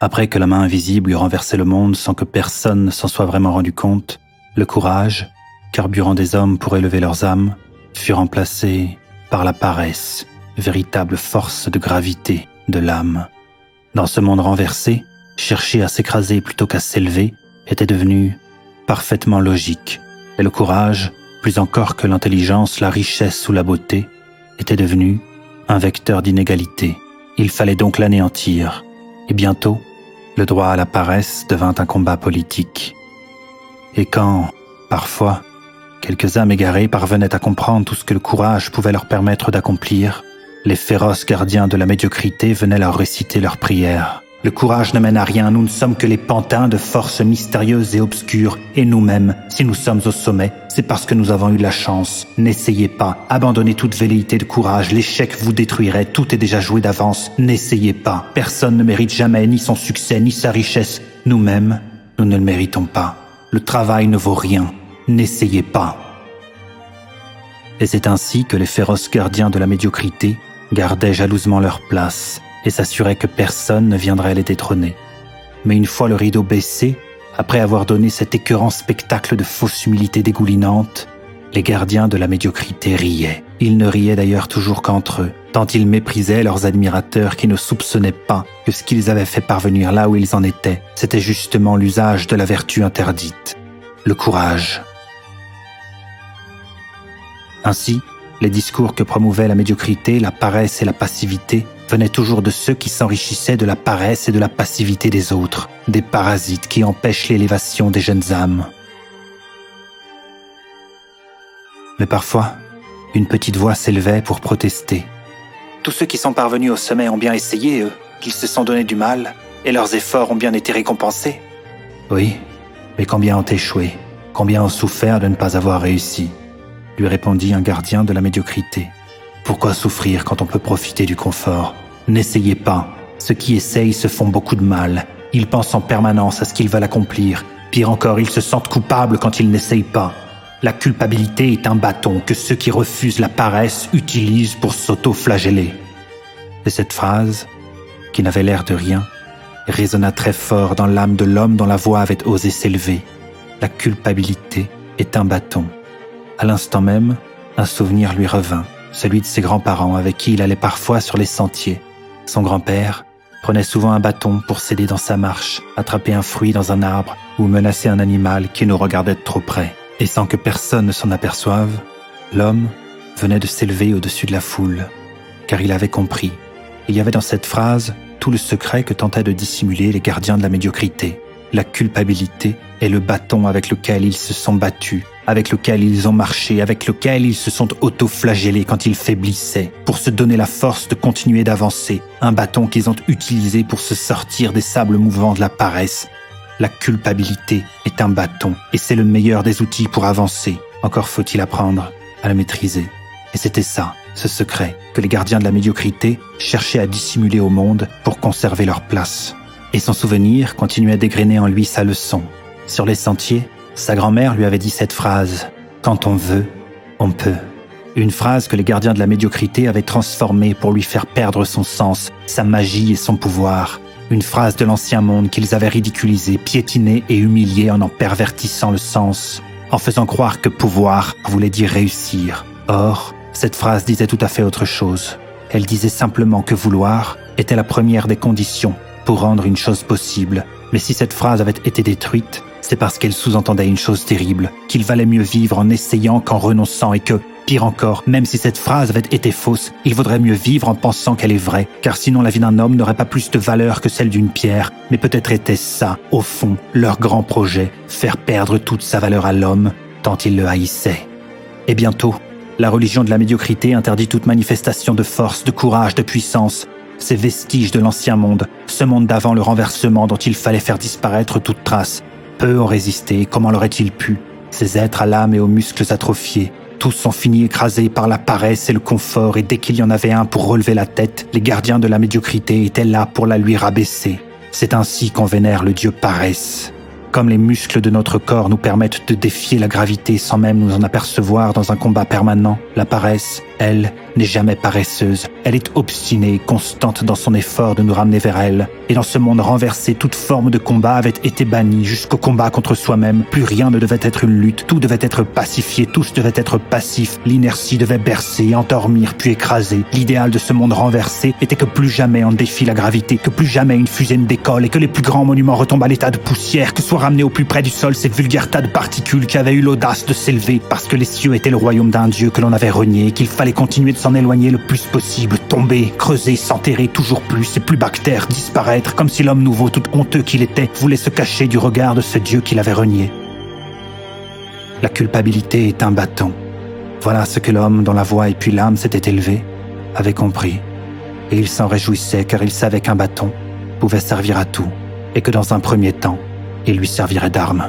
Après que la main invisible eut renversé le monde sans que personne ne s'en soit vraiment rendu compte, le courage, carburant des hommes pour élever leurs âmes, fut remplacé par la paresse, véritable force de gravité de l'âme. Dans ce monde renversé, chercher à s'écraser plutôt qu'à s'élever était devenu parfaitement logique, et le courage, plus encore que l'intelligence, la richesse ou la beauté, était devenu un vecteur d'inégalité. Il fallait donc l'anéantir, et bientôt, le droit à la paresse devint un combat politique. Et quand, parfois, quelques âmes égarées parvenaient à comprendre tout ce que le courage pouvait leur permettre d'accomplir, les féroces gardiens de la médiocrité venaient leur réciter leurs prières. Le courage ne mène à rien, nous ne sommes que les pantins de forces mystérieuses et obscures, et nous-mêmes, si nous sommes au sommet, c'est parce que nous avons eu la chance. N'essayez pas, abandonnez toute velléité de courage, l'échec vous détruirait, tout est déjà joué d'avance, n'essayez pas. Personne ne mérite jamais ni son succès, ni sa richesse. Nous-mêmes, nous ne le méritons pas. Le travail ne vaut rien, n'essayez pas. Et c'est ainsi que les féroces gardiens de la médiocrité gardaient jalousement leur place, et s'assurait que personne ne viendrait les détrôner. Mais une fois le rideau baissé, après avoir donné cet écœurant spectacle de fausse humilité dégoulinante, les gardiens de la médiocrité riaient. Ils ne riaient d'ailleurs toujours qu'entre eux, tant ils méprisaient leurs admirateurs qui ne soupçonnaient pas que ce qu'ils avaient fait parvenir là où ils en étaient, c'était justement l'usage de la vertu interdite, le courage. Ainsi, les discours que promouvaient la médiocrité, la paresse et la passivité venait toujours de ceux qui s'enrichissaient de la paresse et de la passivité des autres, des parasites qui empêchent l'élévation des jeunes âmes. Mais parfois, une petite voix s'élevait pour protester. Tous ceux qui sont parvenus au sommet ont bien essayé, eux, qu'ils se sont donné du mal, et leurs efforts ont bien été récompensés. Oui, mais combien ont échoué, combien ont souffert de ne pas avoir réussi, lui répondit un gardien de la médiocrité. Pourquoi souffrir quand on peut profiter du confort N'essayez pas. Ceux qui essayent se font beaucoup de mal. Ils pensent en permanence à ce qu'ils veulent accomplir. Pire encore, ils se sentent coupables quand ils n'essayent pas. La culpabilité est un bâton que ceux qui refusent la paresse utilisent pour s'auto-flageller. Et cette phrase, qui n'avait l'air de rien, résonna très fort dans l'âme de l'homme dont la voix avait osé s'élever. La culpabilité est un bâton. À l'instant même, un souvenir lui revint celui de ses grands-parents avec qui il allait parfois sur les sentiers. Son grand-père prenait souvent un bâton pour s'aider dans sa marche, attraper un fruit dans un arbre ou menacer un animal qui nous regardait de trop près. Et sans que personne ne s'en aperçoive, l'homme venait de s'élever au-dessus de la foule, car il avait compris. Il y avait dans cette phrase tout le secret que tentaient de dissimuler les gardiens de la médiocrité. La culpabilité est le bâton avec lequel ils se sont battus avec lequel ils ont marché, avec lequel ils se sont auto-flagellés quand ils faiblissaient, pour se donner la force de continuer d'avancer, un bâton qu'ils ont utilisé pour se sortir des sables mouvants de la paresse. La culpabilité est un bâton, et c'est le meilleur des outils pour avancer. Encore faut-il apprendre à le maîtriser. Et c'était ça, ce secret, que les gardiens de la médiocrité cherchaient à dissimuler au monde pour conserver leur place. Et son souvenir continuait à dégrainer en lui sa leçon. Sur les sentiers, sa grand-mère lui avait dit cette phrase Quand on veut, on peut. Une phrase que les gardiens de la médiocrité avaient transformée pour lui faire perdre son sens, sa magie et son pouvoir. Une phrase de l'ancien monde qu'ils avaient ridiculisée, piétinée et humiliée en en pervertissant le sens, en faisant croire que pouvoir voulait dire réussir. Or, cette phrase disait tout à fait autre chose. Elle disait simplement que vouloir était la première des conditions pour rendre une chose possible. Mais si cette phrase avait été détruite, c'est parce qu'elle sous-entendait une chose terrible, qu'il valait mieux vivre en essayant qu'en renonçant et que, pire encore, même si cette phrase avait été fausse, il vaudrait mieux vivre en pensant qu'elle est vraie, car sinon la vie d'un homme n'aurait pas plus de valeur que celle d'une pierre. Mais peut-être était-ce ça, au fond, leur grand projet, faire perdre toute sa valeur à l'homme, tant il le haïssait. Et bientôt, la religion de la médiocrité interdit toute manifestation de force, de courage, de puissance, ces vestiges de l'ancien monde, ce monde d'avant le renversement dont il fallait faire disparaître toute trace, peu ont résisté, comment l'auraient-ils pu? Ces êtres à l'âme et aux muscles atrophiés, tous ont fini écrasés par la paresse et le confort, et dès qu'il y en avait un pour relever la tête, les gardiens de la médiocrité étaient là pour la lui rabaisser. C'est ainsi qu'on vénère le dieu paresse. Comme les muscles de notre corps nous permettent de défier la gravité sans même nous en apercevoir dans un combat permanent, la paresse, elle, n'est jamais paresseuse. Elle est obstinée et constante dans son effort de nous ramener vers elle. Et dans ce monde renversé, toute forme de combat avait été bannie jusqu'au combat contre soi-même. Plus rien ne devait être une lutte, tout devait être pacifié, tous devaient être passifs. L'inertie devait bercer, endormir, puis écraser. L'idéal de ce monde renversé était que plus jamais on défie la gravité, que plus jamais une fusée ne décolle et que les plus grands monuments retombent à l'état de poussière, que soient ramenés au plus près du sol ces vulgaires tas de particules qui avaient eu l'audace de s'élever parce que les cieux étaient le royaume d'un dieu que l'on avait renié et qu'il fallait continuer de s'en éloigner le plus possible, tomber, creuser, s'enterrer toujours plus et plus bactères, disparaître, comme si l'homme nouveau, tout honteux qu'il était, voulait se cacher du regard de ce Dieu qu'il avait renié. La culpabilité est un bâton. Voilà ce que l'homme dont la voix et puis l'âme s'étaient élevés avait compris. Et il s'en réjouissait car il savait qu'un bâton pouvait servir à tout et que dans un premier temps, il lui servirait d'arme.